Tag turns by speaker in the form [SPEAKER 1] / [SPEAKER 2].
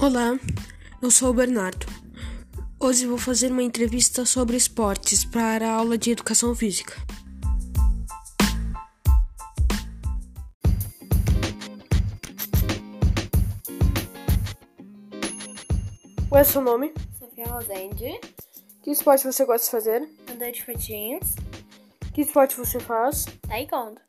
[SPEAKER 1] Olá, eu sou o Bernardo. Hoje vou fazer uma entrevista sobre esportes para a aula de educação física. Qual é o seu nome?
[SPEAKER 2] Sofia Rosende,
[SPEAKER 1] Que esporte você gosta de fazer?
[SPEAKER 2] andar de patins,
[SPEAKER 1] Que esporte você faz?
[SPEAKER 2] taekwondo.